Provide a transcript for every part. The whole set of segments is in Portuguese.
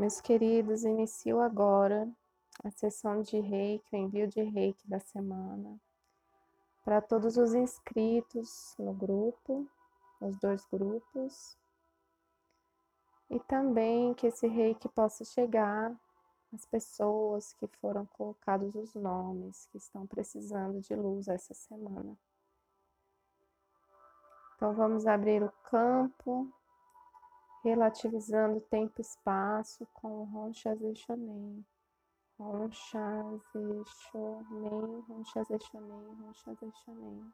Meus queridos, inicio agora a sessão de reiki, o envio de reiki da semana. Para todos os inscritos no grupo, nos dois grupos, e também que esse reiki possa chegar às pessoas que foram colocados os nomes, que estão precisando de luz essa semana. Então vamos abrir o campo, relativizando tempo e espaço com o Roncha Zeixonem. Roncha Zeixonem, Roncha Zeixonem, Roncha Zeixonem.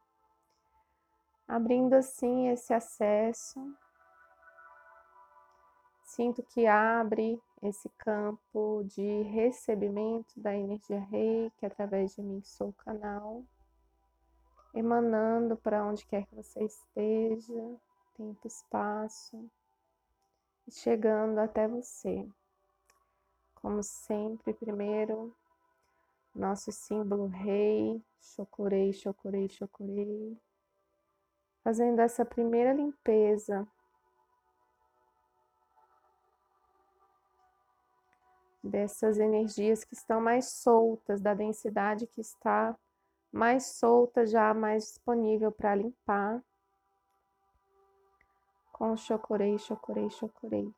Abrindo assim esse acesso Sinto que abre esse campo de recebimento da energia reiki através de mim, sou o canal, emanando para onde quer que você esteja, tempo, espaço, e chegando até você. Como sempre, primeiro, nosso símbolo rei, chocorei, chocorei, chocorei, fazendo essa primeira limpeza dessas energias que estão mais soltas, da densidade que está mais solta, já mais disponível para limpar. Com chocorei, chocorei, chocorei.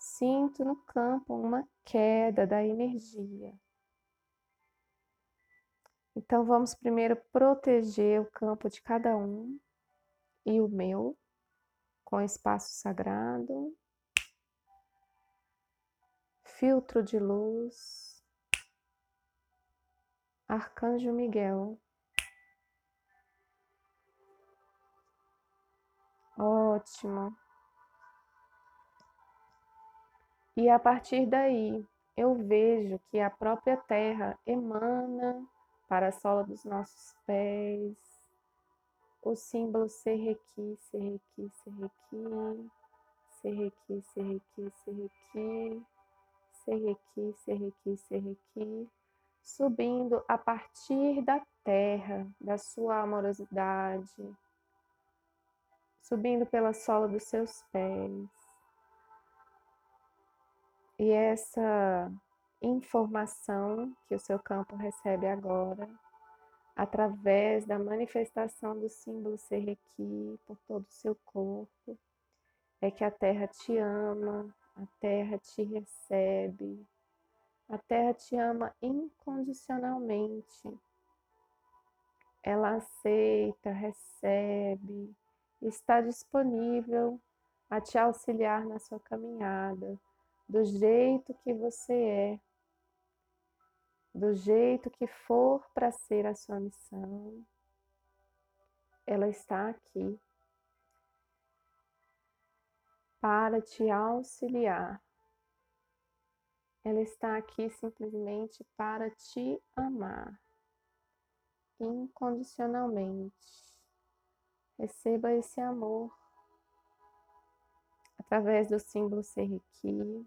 Sinto no campo uma queda da energia. Então vamos primeiro proteger o campo de cada um e o meu com espaço sagrado filtro de luz, Arcanjo Miguel. Ótimo. E a partir daí, eu vejo que a própria terra emana para a sola dos nossos pés o símbolo Serrequi, Serrequi, Serrequi, Serrequi, Serrequi, Serrequi serrequi, serrequi, serrequi, subindo a partir da terra, da sua amorosidade, subindo pela sola dos seus pés. E essa informação que o seu campo recebe agora, através da manifestação do símbolo Serrequi por todo o seu corpo, é que a terra te ama, a terra te recebe, a terra te ama incondicionalmente. Ela aceita, recebe, está disponível a te auxiliar na sua caminhada, do jeito que você é, do jeito que for para ser a sua missão. Ela está aqui para te auxiliar. Ela está aqui simplesmente para te amar incondicionalmente. Receba esse amor através do símbolo Serrequi,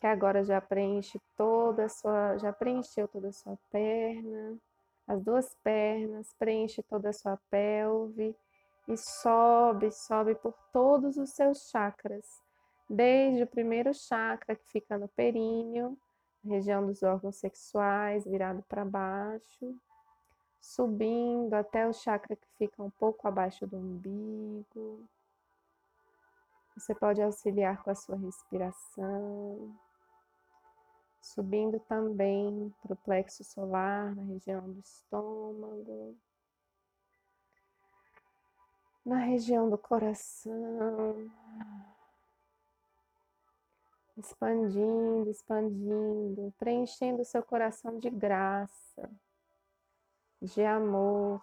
que agora já preenche toda a sua, já preencheu toda a sua perna, as duas pernas, preenche toda a sua pelve e sobe, sobe por todos os seus chakras, desde o primeiro chakra que fica no períneo, região dos órgãos sexuais, virado para baixo, subindo até o chakra que fica um pouco abaixo do umbigo. Você pode auxiliar com a sua respiração, subindo também para o plexo solar, na região do estômago. Na região do coração, expandindo, expandindo, preenchendo seu coração de graça, de amor,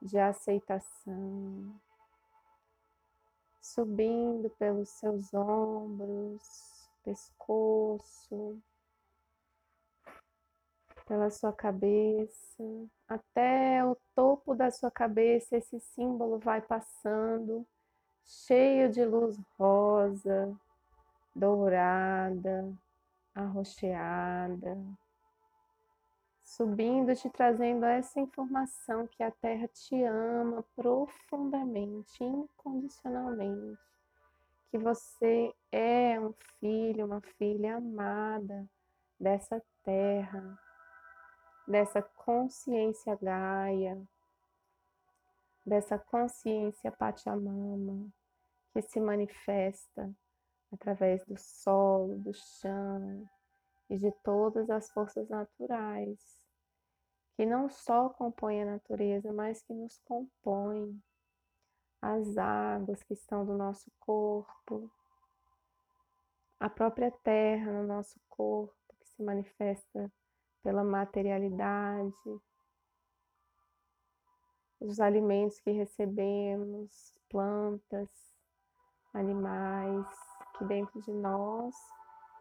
de aceitação, subindo pelos seus ombros, pescoço, pela sua cabeça, até o topo da sua cabeça, esse símbolo vai passando, cheio de luz rosa, dourada, arroxeada, subindo, te trazendo essa informação que a Terra te ama profundamente, incondicionalmente, que você é um filho, uma filha amada dessa terra, dessa consciência Gaia, dessa consciência Pachamama que se manifesta através do solo, do chão e de todas as forças naturais, que não só compõem a natureza, mas que nos compõem, as águas que estão do nosso corpo, a própria terra no nosso corpo, que se manifesta pela materialidade, os alimentos que recebemos, plantas, animais que dentro de nós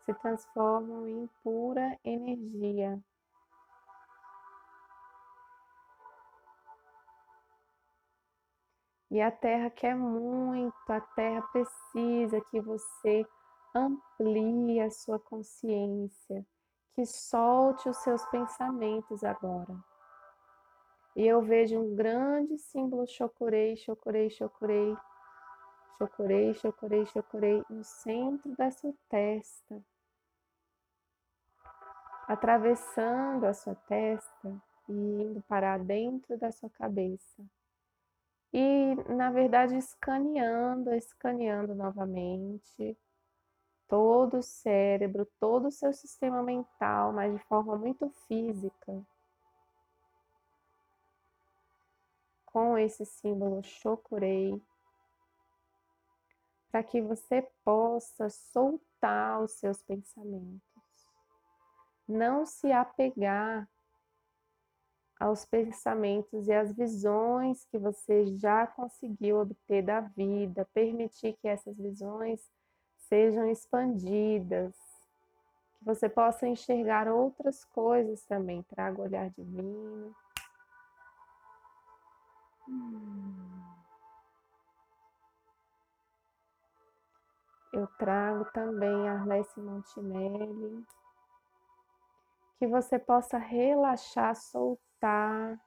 se transformam em pura energia. E a Terra quer muito, a Terra precisa que você amplie a sua consciência, que solte os seus pensamentos agora. E eu vejo um grande símbolo chocorei, chocorei, chocorei, chocorei, chocorei, chocorei no centro da sua testa, atravessando a sua testa e indo para dentro da sua cabeça. E, na verdade, escaneando, escaneando novamente todo o cérebro, todo o seu sistema mental, mas de forma muito física. Com esse símbolo Chokurei, para que você possa soltar os seus pensamentos. Não se apegar aos pensamentos e às visões que você já conseguiu obter da vida, permitir que essas visões sejam expandidas, que você possa enxergar outras coisas também. Traga o olhar divino. Eu trago também Arlesse Montinelli. Que você possa relaxar, soltar,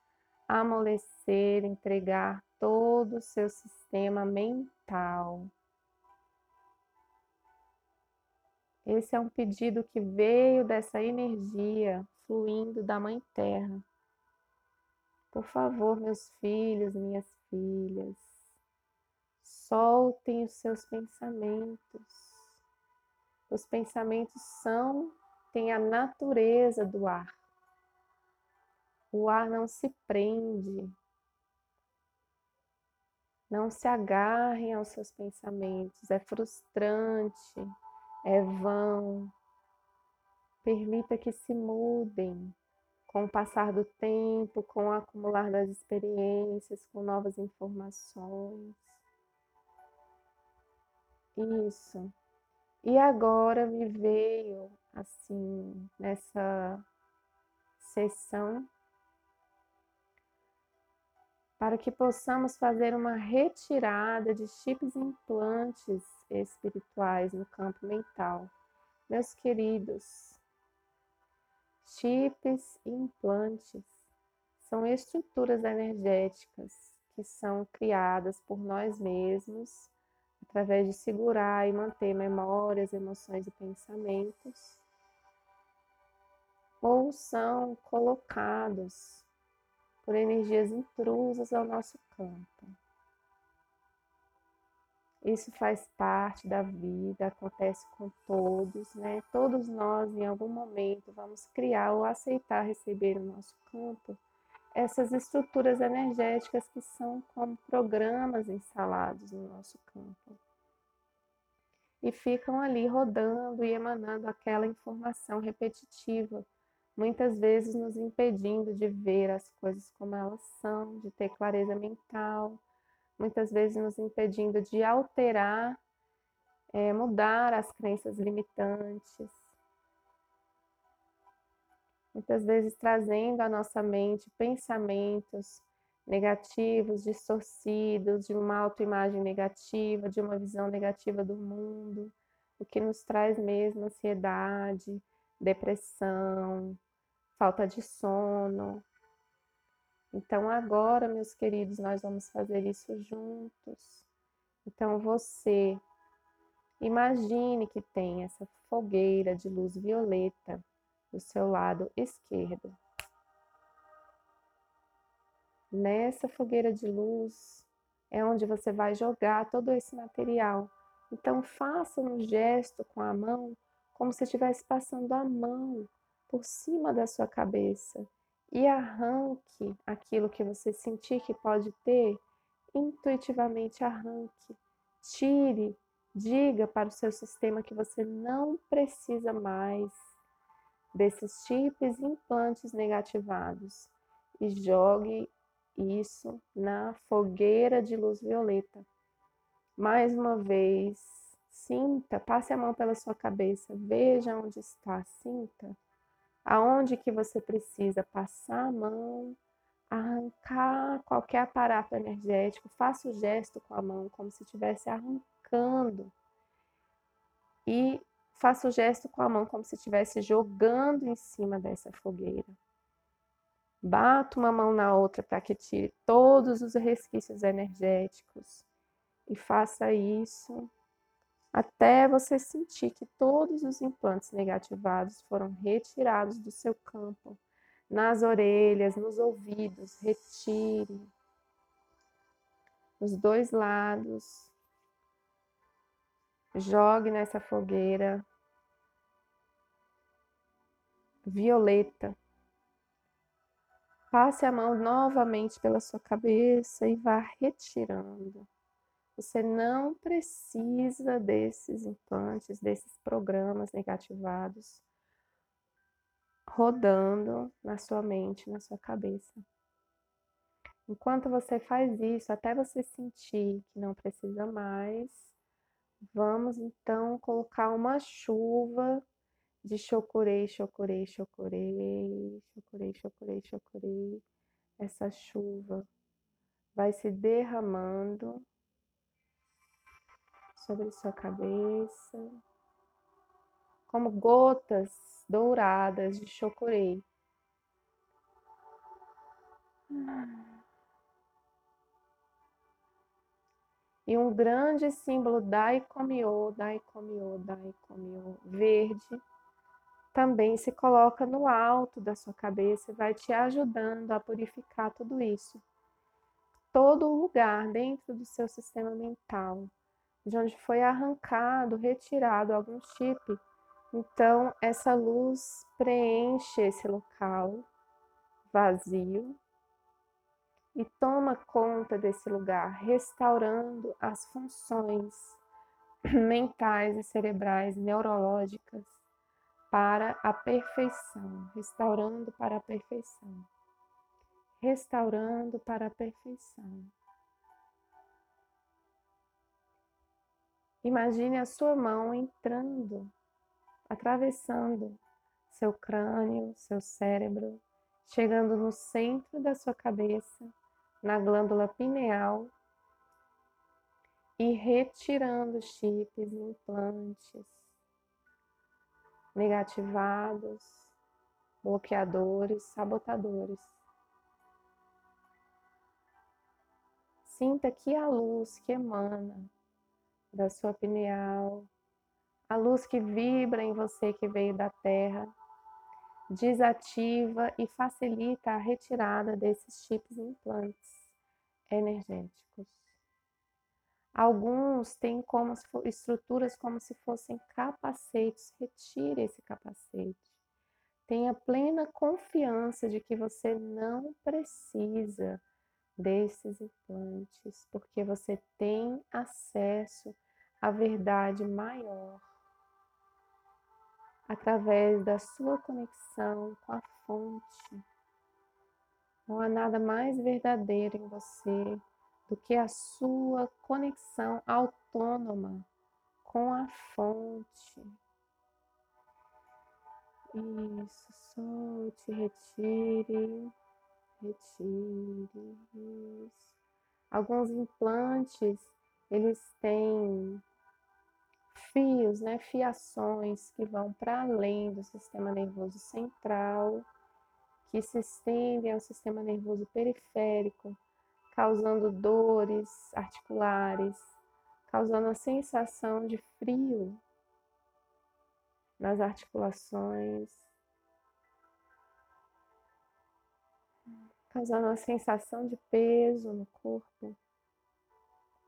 amolecer, entregar todo o seu sistema mental. Esse é um pedido que veio dessa energia fluindo da Mãe Terra. Por favor, meus filhos, minhas filhas, Soltem os seus pensamentos. Os pensamentos são, têm a natureza do ar. O ar não se prende. Não se agarrem aos seus pensamentos. É frustrante, é vão. Permita que se mudem com o passar do tempo, com o acumular das experiências, com novas informações. Isso. E agora me veio, assim, nessa sessão, para que possamos fazer uma retirada de chips e implantes espirituais no campo mental. Meus queridos, chips e implantes são estruturas energéticas que são criadas por nós mesmos através de segurar e manter memórias, emoções e pensamentos, ou são colocados por energias intrusas ao nosso campo. Isso faz parte da vida, acontece com todos, né? Todos nós, em algum momento, vamos criar ou aceitar receber o nosso campo essas estruturas energéticas que são como programas instalados no nosso campo. E ficam ali rodando e emanando aquela informação repetitiva, muitas vezes nos impedindo de ver as coisas como elas são, de ter clareza mental, muitas vezes nos impedindo de alterar, é, mudar as crenças limitantes muitas vezes trazendo à nossa mente pensamentos negativos, distorcidos, de uma autoimagem negativa, de uma visão negativa do mundo, o que nos traz mesmo ansiedade, depressão, falta de sono. Então, agora, meus queridos, nós vamos fazer isso juntos. Então, você Imagine que tem essa fogueira de luz violeta do seu lado esquerdo. Nessa fogueira de luz é onde você vai jogar todo esse material. Então faça um gesto com a mão como se estivesse passando a mão por cima da sua cabeça e arranque aquilo que você sentir que pode ter, intuitivamente arranque, tire Diga para o seu sistema que você não precisa mais desses chips implantes negativados. E jogue isso na fogueira de luz violeta. Mais uma vez, sinta, passe a mão pela sua cabeça, veja onde está, sinta. Aonde que você precisa passar a mão, arrancar qualquer aparato energético, faça o gesto com a mão como se estivesse arrancando. E faça o gesto com a mão como se estivesse jogando em cima dessa fogueira. Bata uma mão na outra para que tire todos os resquícios energéticos e faça isso até você sentir que todos os implantes negativados foram retirados do seu campo, nas orelhas, nos ouvidos, retire. Os dois lados, Jogue nessa fogueira violeta. Passe a mão novamente pela sua cabeça e vá retirando. Você não precisa desses implantes, desses programas negativados rodando na sua mente, na sua cabeça. Enquanto você faz isso, até você sentir que não precisa mais, Vamos então colocar uma chuva de chocorei, chocorei, chocorei, chocorei, chocorei, chocorei. Essa chuva vai se derramando sobre sua cabeça, como gotas douradas de chocorei. Ah. E um grande símbolo Daikomyo, Daikomyo, Daikomyo, verde, também se coloca no alto da sua cabeça e vai te ajudando a purificar tudo isso. Todo lugar dentro do seu sistema mental, de onde foi arrancado, retirado algum chip, então essa luz preenche esse local vazio e toma conta desse lugar, restaurando as funções mentais e cerebrais, neurológicas para a perfeição, restaurando para a perfeição, restaurando para a perfeição. Imagine a sua mão entrando, atravessando seu crânio, seu cérebro, chegando no centro da sua cabeça na glândula pineal e retirando chips implantes negativados, bloqueadores, sabotadores. Sinta que a luz que emana da sua pineal, a luz que vibra em você que veio da Terra, desativa e facilita a retirada desses chips implantes energéticos. Alguns têm como estruturas como se fossem capacetes. Retire esse capacete. Tenha plena confiança de que você não precisa desses implantes, porque você tem acesso à verdade maior através da sua conexão com a fonte. Não há nada mais verdadeiro em você do que a sua conexão autônoma com a fonte. Isso, solte, retire, retire. Isso. Alguns implantes, eles têm fios, né, fiações que vão para além do sistema nervoso central, que se estendem ao sistema nervoso periférico, causando dores articulares, causando a sensação de frio nas articulações, causando uma sensação de peso no corpo.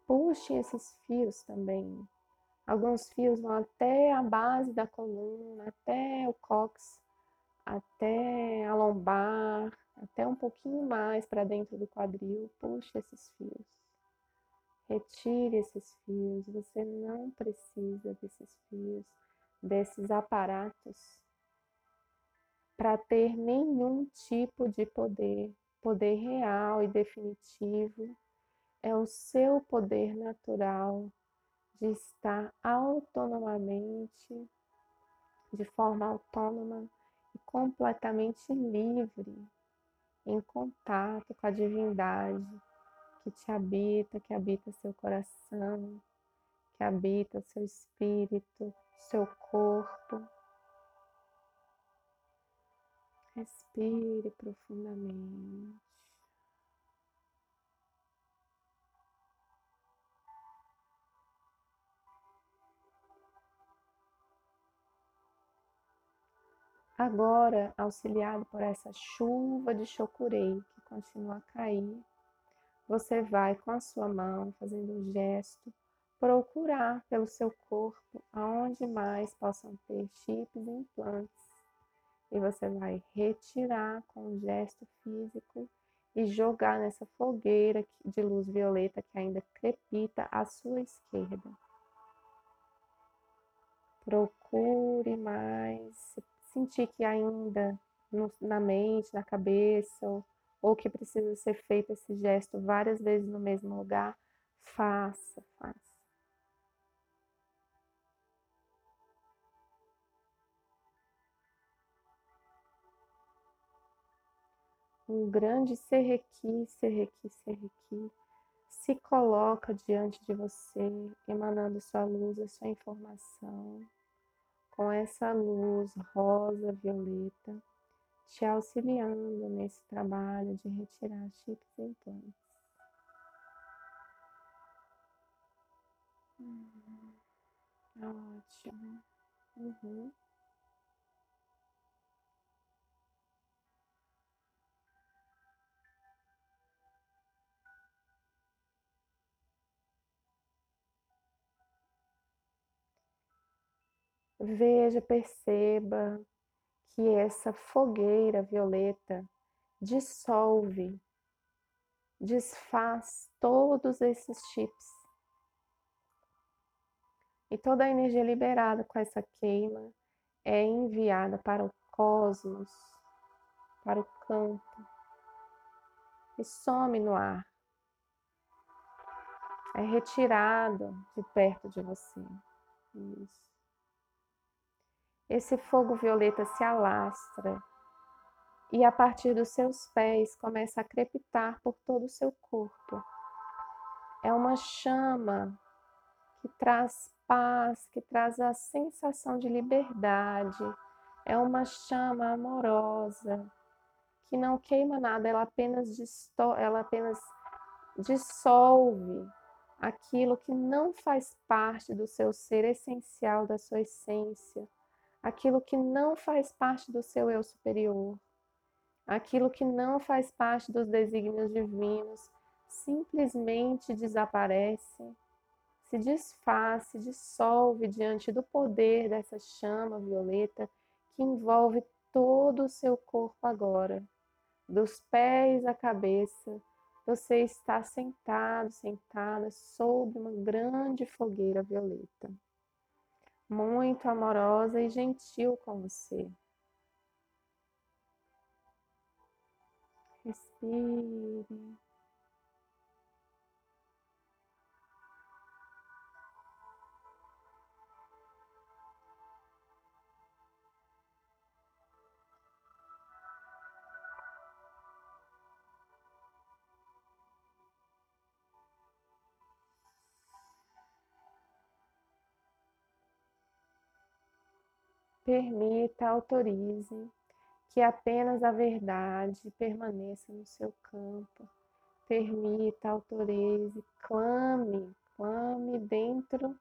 Puxe esses fios também. Alguns fios vão até a base da coluna, até o cóccix, até a lombar, até um pouquinho mais para dentro do quadril. Puxe esses fios. Retire esses fios. Você não precisa desses fios, desses aparatos para ter nenhum tipo de poder. Poder real e definitivo é o seu poder natural de estar autonomamente, de forma autônoma e completamente livre, em contato com a divindade que te habita, que habita seu coração, que habita seu espírito, seu corpo. Respire profundamente. Agora, auxiliado por essa chuva de chocurei que continua a cair, você vai com a sua mão, fazendo um gesto, procurar pelo seu corpo aonde mais possam ter chips e implantes. E você vai retirar com um gesto físico e jogar nessa fogueira de luz violeta que ainda crepita à sua esquerda. Procure mais sentir que ainda no, na mente, na cabeça, ou, ou que precisa ser feito esse gesto várias vezes no mesmo lugar, faça, faça. Um grande serrequi, serrequi, serrequi se coloca diante de você, emanando sua luz, a sua informação com essa luz rosa, violeta, te auxiliando nesse trabalho de retirar chips e implantes. Hum, ótimo. Uhum. Veja, perceba que essa fogueira violeta dissolve, desfaz todos esses chips. E toda a energia liberada com essa queima é enviada para o cosmos, para o campo, e some no ar. É retirado de perto de você. Isso esse fogo violeta se alastra e a partir dos seus pés começa a crepitar por todo o seu corpo. É uma chama que traz paz, que traz a sensação de liberdade. É uma chama amorosa que não queima nada, ela apenas, ela apenas dissolve aquilo que não faz parte do seu ser essencial, da sua essência aquilo que não faz parte do seu eu superior, aquilo que não faz parte dos desígnios divinos, simplesmente desaparece, se desfaz, se dissolve diante do poder dessa chama violeta que envolve todo o seu corpo agora, dos pés à cabeça. Você está sentado, sentada sobre uma grande fogueira violeta muito amorosa e gentil com você. Respire. Permita, autorize que apenas a verdade permaneça no seu campo. Permita, autorize, clame, clame dentro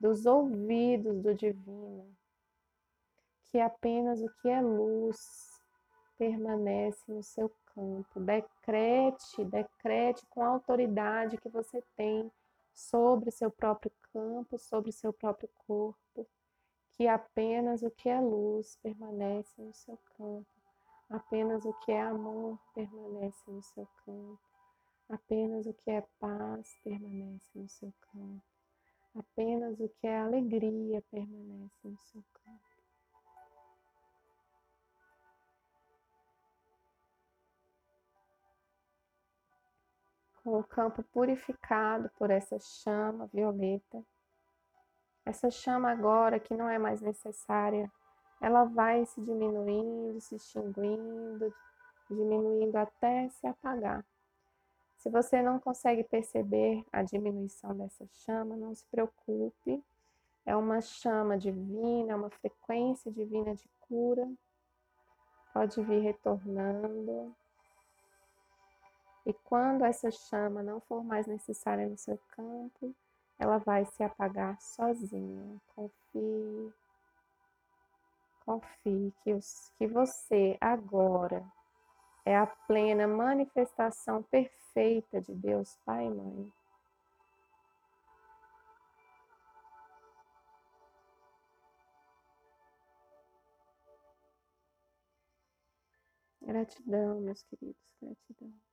dos ouvidos do divino, que apenas o que é luz permanece no seu campo. Decrete, decrete com a autoridade que você tem sobre seu próprio campo, sobre seu próprio corpo, que apenas o que é luz permanece no seu campo, apenas o que é amor permanece no seu campo, apenas o que é paz permanece no seu campo, apenas o que é alegria permanece no seu campo. com o campo purificado por essa chama violeta. Essa chama agora que não é mais necessária, ela vai se diminuindo, se extinguindo, diminuindo até se apagar. Se você não consegue perceber a diminuição dessa chama, não se preocupe. É uma chama divina, é uma frequência divina de cura. Pode vir retornando, e quando essa chama não for mais necessária no seu campo, ela vai se apagar sozinha. Confie, confie que, os, que você agora é a plena manifestação perfeita de Deus Pai e Mãe. Gratidão, meus queridos, gratidão.